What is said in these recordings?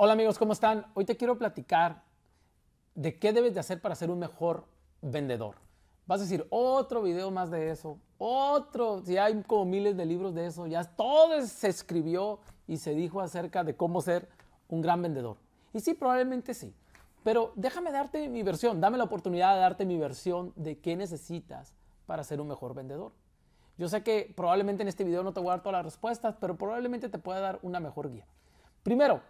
Hola amigos, ¿cómo están? Hoy te quiero platicar de qué debes de hacer para ser un mejor vendedor. Vas a decir, otro video más de eso, otro, si hay como miles de libros de eso, ya todo se escribió y se dijo acerca de cómo ser un gran vendedor. Y sí, probablemente sí. Pero déjame darte mi versión, dame la oportunidad de darte mi versión de qué necesitas para ser un mejor vendedor. Yo sé que probablemente en este video no te voy a dar todas las respuestas, pero probablemente te pueda dar una mejor guía. Primero,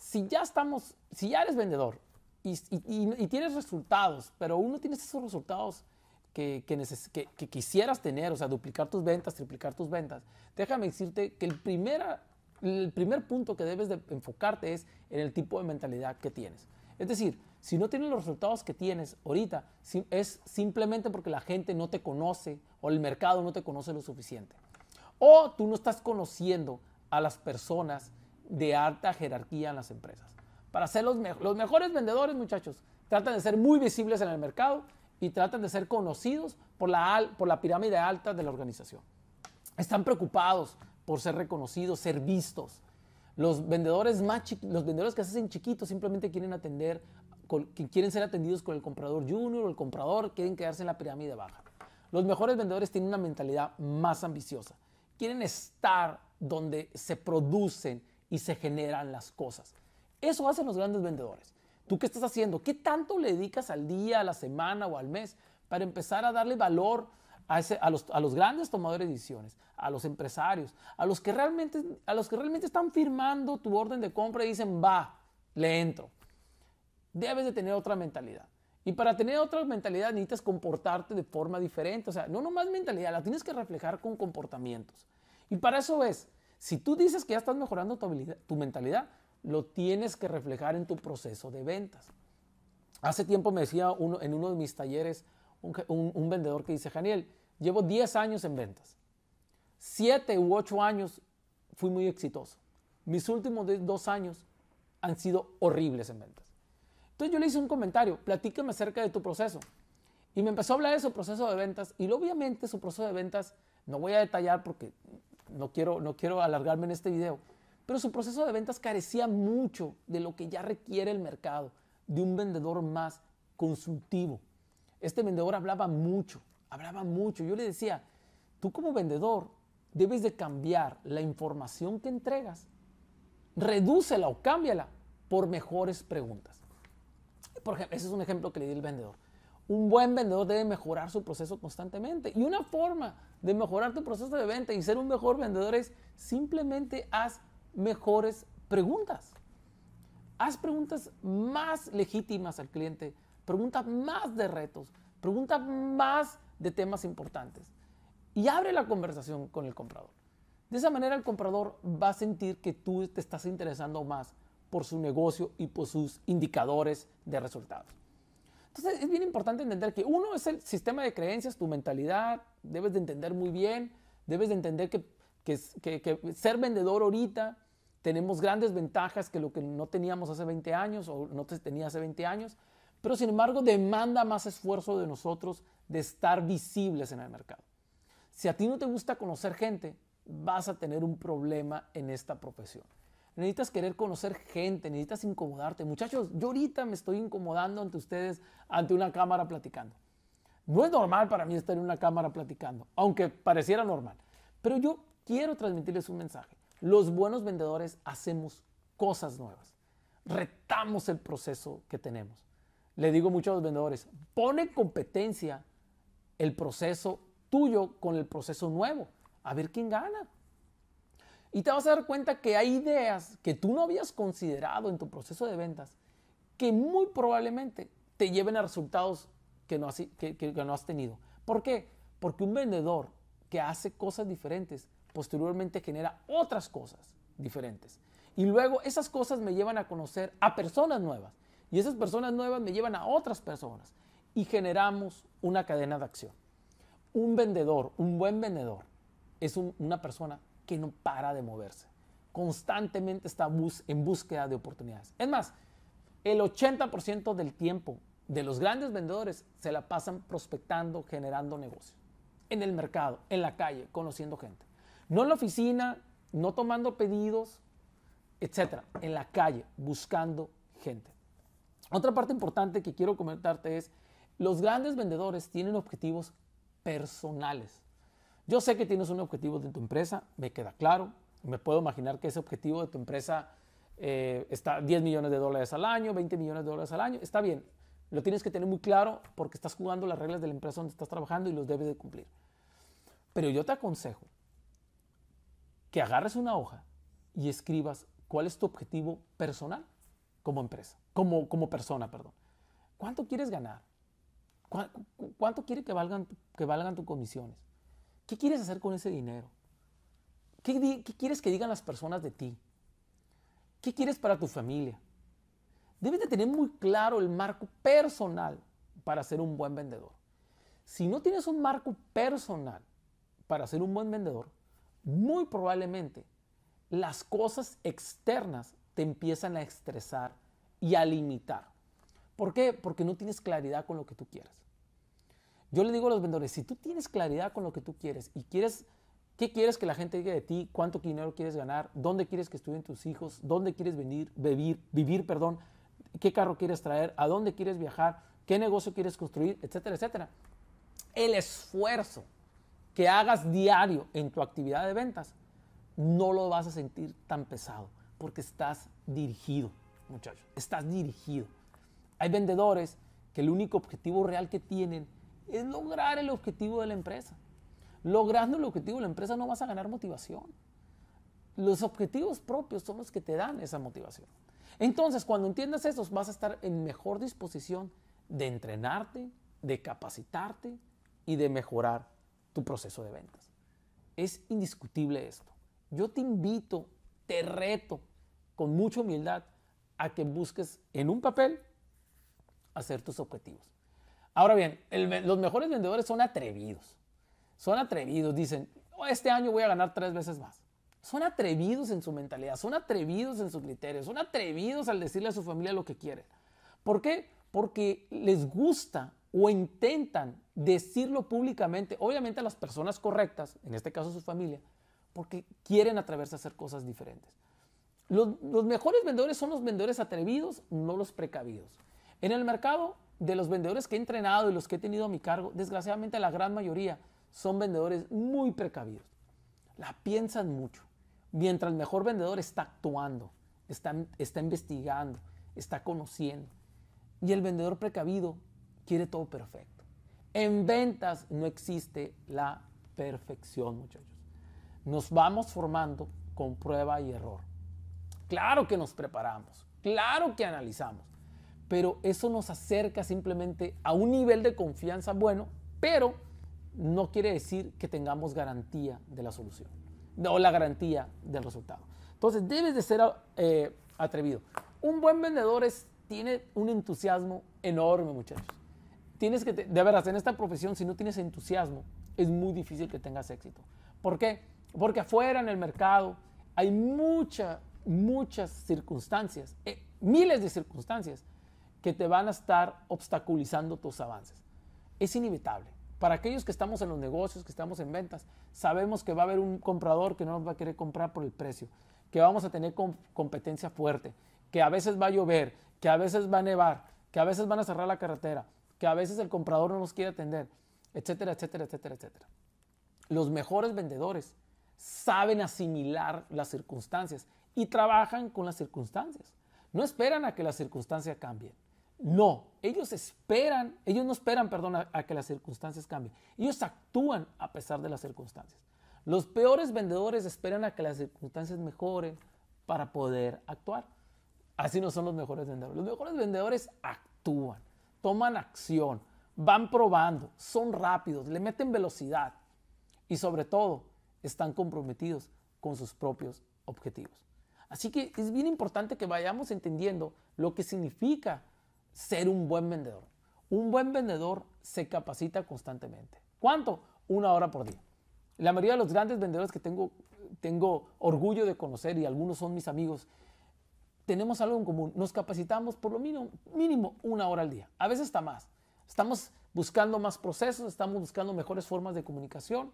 si ya estamos, si ya eres vendedor y, tienes resultados, pero uno tienes esos resultados que, que, quisieras tener, o sea, duplicar tus ventas, triplicar tus ventas, déjame decirte que el, primera, el primer punto que debes de enfocarte es en el tipo de mentalidad que tienes. Es decir, si no tienes los resultados que tienes ahorita, es simplemente porque la gente no te conoce o el mercado no te conoce lo suficiente. O tú no estás conociendo a las personas de alta jerarquía en las empresas. Para ser los, los mejores vendedores, muchachos, tratan de ser muy visibles en el mercado y tratan de ser conocidos por la, por la pirámide alta de la organización. Están preocupados por ser reconocidos, ser vistos. Los vendedores más los vendedores que se hacen chiquitos simplemente quieren atender, que quieren ser atendidos con el comprador junior o el comprador, quieren quedarse en la pirámide baja. Los mejores vendedores tienen una mentalidad más ambiciosa. Quieren estar donde se producen y se generan las cosas. Eso hacen los grandes vendedores. ¿Tú qué estás haciendo? ¿Qué tanto le dedicas al día, a la semana o al mes para empezar a darle valor a, ese, a, los, a los, grandes tomadores de decisiones, a los empresarios, a los, que realmente, a los que realmente están firmando tu orden de compra y dicen, va, le entro? Debes de tener otra mentalidad. Y para tener otra mentalidad necesitas comportarte de forma diferente. O sea, no nomás mentalidad, la tienes que reflejar con comportamientos. Y para eso es, si tú dices que ya estás mejorando tu, mentalidad, lo tienes que reflejar en tu proceso de ventas. Hace tiempo me decía uno, en uno de mis talleres un, vendedor que dice, Janiel, llevo 10 años en ventas. 7 u 8 años fui muy exitoso. Mis últimos dos años han sido horribles en ventas. Entonces yo le hice un comentario, platícame acerca de tu proceso. Y me empezó a hablar de su proceso de ventas y obviamente su proceso de ventas, no voy a detallar porque no quiero, no quiero alargarme en este video, pero su proceso de ventas carecía mucho de lo que ya requiere el mercado, de un vendedor más consultivo. Este vendedor hablaba mucho, hablaba mucho. Yo le decía, tú como vendedor debes de cambiar la información que entregas, redúcela o cámbiala por mejores preguntas. Ese es un ejemplo que le di al vendedor. Un buen vendedor debe mejorar su proceso constantemente. Y una forma de mejorar tu proceso de venta y ser un mejor vendedor es simplemente haz mejores preguntas. Haz preguntas más legítimas al cliente, pregunta más de retos, pregunta más de temas importantes y abre la conversación con el comprador. De esa manera el comprador va a sentir que tú te estás interesando más por su negocio y por sus indicadores de resultados. Entonces es bien importante entender que uno es el sistema de creencias, tu mentalidad, debes de entender muy bien, debes de entender que, ser vendedor ahorita tenemos grandes ventajas que lo que no teníamos hace 20 años o no tenía hace 20 años, pero sin embargo demanda más esfuerzo de nosotros de estar visibles en el mercado. Si a ti no te gusta conocer gente, vas a tener un problema en esta profesión necesitas querer conocer gente, necesitas incomodarte. Muchachos, yo ahorita me estoy incomodando ante ustedes, ante una cámara platicando. No es normal para mí estar en una cámara platicando, aunque pareciera normal. Pero yo quiero transmitirles un mensaje. Los buenos vendedores hacemos cosas nuevas. Retamos el proceso que tenemos. Le digo mucho a los vendedores, pone competencia el proceso tuyo con el proceso nuevo. A ver quién gana. Y te vas a dar cuenta que hay ideas que tú no habías considerado en tu proceso de ventas que muy probablemente te lleven a resultados que no has, que, no has tenido. ¿Por qué? Porque un vendedor que hace cosas diferentes posteriormente genera otras cosas diferentes. Y luego esas cosas me llevan a conocer a personas nuevas. Y esas personas nuevas me llevan a otras personas. Y generamos una cadena de acción. Un vendedor, un buen vendedor, es una persona que no para de moverse. Constantemente está en búsqueda de oportunidades. Es más, el 80% del tiempo de los grandes vendedores se la pasan prospectando, generando negocios. En el mercado, en la calle, conociendo gente. No en la oficina, no tomando pedidos, etcétera, en la calle, buscando gente. Otra parte importante que quiero comentarte es, los grandes vendedores tienen objetivos personales. Yo sé que tienes un objetivo de tu empresa, me queda claro, me puedo imaginar que ese objetivo de tu empresa eh, está 10 millones de dólares al año, 20 millones de dólares al año, está bien, lo tienes que tener muy claro porque estás jugando las reglas de la empresa donde estás trabajando y los debes de cumplir. Pero yo te aconsejo que agarres una hoja y escribas cuál es tu objetivo personal como empresa, como, como persona, perdón. ¿Cuánto quieres ganar? ¿Cuánto quiere que valgan, que valgan tus comisiones? ¿Qué quieres hacer con ese dinero? ¿Qué, ¿Qué quieres que digan las personas de ti? ¿Qué quieres para tu familia? Debes de tener muy claro el marco personal para ser un buen vendedor. Si no tienes un marco personal para ser un buen vendedor, muy probablemente las cosas externas te empiezan a estresar y a limitar. ¿Por qué? Porque no tienes claridad con lo que tú quieres. Yo le digo a los vendedores, si tú tienes claridad con lo que tú quieres y quieres, ¿qué quieres que la gente diga de ti? ¿Cuánto dinero quieres ganar? ¿Dónde quieres que estudien tus hijos? ¿Dónde quieres venir, vivir, vivir, perdón? ¿Qué carro quieres traer? ¿A dónde quieres viajar? ¿Qué negocio quieres construir? Etcétera, etcétera. El esfuerzo que hagas diario en tu actividad de ventas no lo vas a sentir tan pesado porque estás dirigido, muchachos. Estás dirigido. Hay vendedores que el único objetivo real que tienen es lograr el objetivo de la empresa. Logrando el objetivo de la empresa no vas a ganar motivación. Los objetivos propios son los que te dan esa motivación. Entonces, cuando entiendas eso, vas a estar en mejor disposición de entrenarte, de capacitarte y de mejorar tu proceso de ventas. Es indiscutible esto. Yo te invito, te reto con mucha humildad a que busques en un papel hacer tus objetivos. Ahora bien, los mejores vendedores son atrevidos. Son atrevidos, dicen, oh, este año voy a ganar tres veces más. Son atrevidos en su mentalidad, son atrevidos en su criterio, son atrevidos al decirle a su familia lo que quieren. ¿Por qué? Porque les gusta o intentan decirlo públicamente, obviamente a las personas correctas, en este caso su familia, porque quieren atreverse a hacer cosas diferentes. Los, mejores vendedores son los vendedores atrevidos, no los precavidos. En el mercado de los vendedores que he entrenado y los que he tenido a mi cargo, desgraciadamente la gran mayoría son vendedores muy precavidos. La piensan mucho. Mientras el mejor vendedor está actuando, está, investigando, está conociendo. Y el vendedor precavido quiere todo perfecto. En ventas no existe la perfección, muchachos. Nos vamos formando con prueba y error. Claro que nos preparamos, claro que analizamos, pero eso nos acerca simplemente a un nivel de confianza bueno, pero no quiere decir que tengamos garantía de la solución o la garantía del resultado. Entonces, debes de ser eh, atrevido. Un buen vendedor es, tiene un entusiasmo enorme, muchachos. Tienes que, de veras, en esta profesión, si no tienes entusiasmo, es muy difícil que tengas éxito. ¿Por qué? Porque afuera en el mercado hay muchas, muchas circunstancias, eh, miles de circunstancias que te van a estar obstaculizando tus avances. Es inevitable. Para aquellos que estamos en los negocios, que estamos en ventas, sabemos que va a haber un comprador que no nos va a querer comprar por el precio, que vamos a tener competencia fuerte, que a veces va a llover, que a veces va a nevar, que a veces van a cerrar la carretera, que a veces el comprador no nos quiere atender, etcétera, etcétera, etcétera, etcétera. Los mejores vendedores saben asimilar las circunstancias y trabajan con las circunstancias. No esperan a que las circunstancias cambien. No, ellos esperan, ellos no esperan, perdón, a, que las circunstancias cambien. Ellos actúan a pesar de las circunstancias. Los peores vendedores esperan a que las circunstancias mejoren para poder actuar. Así no son los mejores vendedores. Los mejores vendedores actúan, toman acción, van probando, son rápidos, le meten velocidad y sobre todo están comprometidos con sus propios objetivos. Así que es bien importante que vayamos entendiendo lo que significa ser un buen vendedor. Un buen vendedor se capacita constantemente. ¿Cuánto? Una hora por día. La mayoría de los grandes vendedores que tengo, tengo orgullo de conocer y algunos son mis amigos, tenemos algo en común. Nos capacitamos por lo mínimo, mínimo una hora al día. A veces está más. Estamos buscando más procesos, estamos buscando mejores formas de comunicación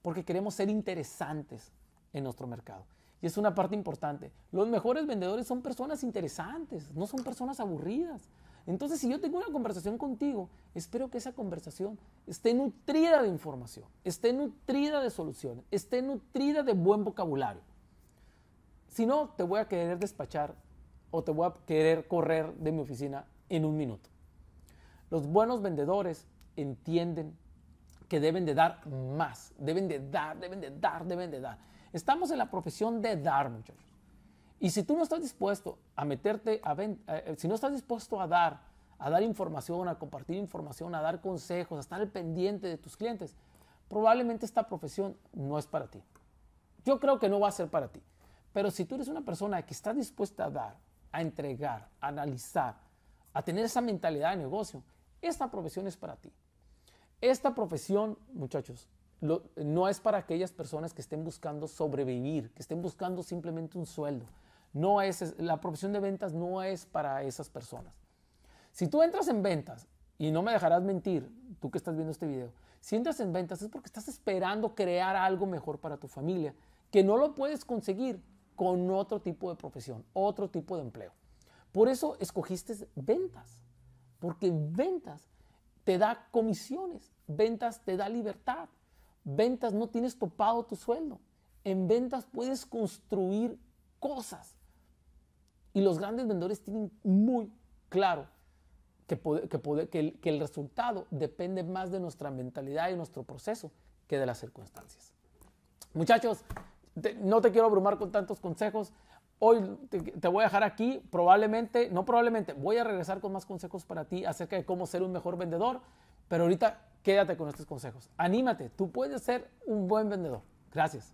porque queremos ser interesantes en nuestro mercado. Y es una parte importante. Los mejores vendedores son personas interesantes, no son personas aburridas. Entonces, si yo tengo una conversación contigo, espero que esa conversación esté nutrida de información, esté nutrida de soluciones, esté nutrida de buen vocabulario. Si no, te voy a querer despachar o te voy a querer correr de mi oficina en un minuto. Los buenos vendedores entienden que deben de dar más, deben de dar, deben de dar, deben de dar. Estamos en la profesión de dar, muchachos. Y si tú no estás dispuesto a meterte a eh, si no estás dispuesto a dar, a dar información, a compartir información, a dar consejos, a estar al pendiente de tus clientes, probablemente esta profesión no es para ti. Yo creo que no va a ser para ti. Pero si tú eres una persona que está dispuesta a dar, a entregar, a analizar, a tener esa mentalidad de negocio, esta profesión es para ti. Esta profesión, muchachos, no es para aquellas personas que estén buscando sobrevivir, que estén buscando simplemente un sueldo. No es, la profesión de ventas no es para esas personas. Si tú entras en ventas, y no me dejarás mentir, tú que estás viendo este video, si entras en ventas es porque estás esperando crear algo mejor para tu familia, que no lo puedes conseguir con otro tipo de profesión, otro tipo de empleo. Por eso escogiste ventas, porque ventas te da comisiones, ventas te da libertad, ventas no tienes topado tu sueldo, en ventas puedes construir cosas. Y los grandes vendedores tienen muy claro que, el, resultado depende más de nuestra mentalidad y nuestro proceso que de las circunstancias. Muchachos, no te quiero abrumar con tantos consejos. Hoy te, voy a dejar aquí, probablemente, no probablemente, voy a regresar con más consejos para ti acerca de cómo ser un mejor vendedor, pero ahorita quédate con estos consejos. Anímate, tú puedes ser un buen vendedor. Gracias.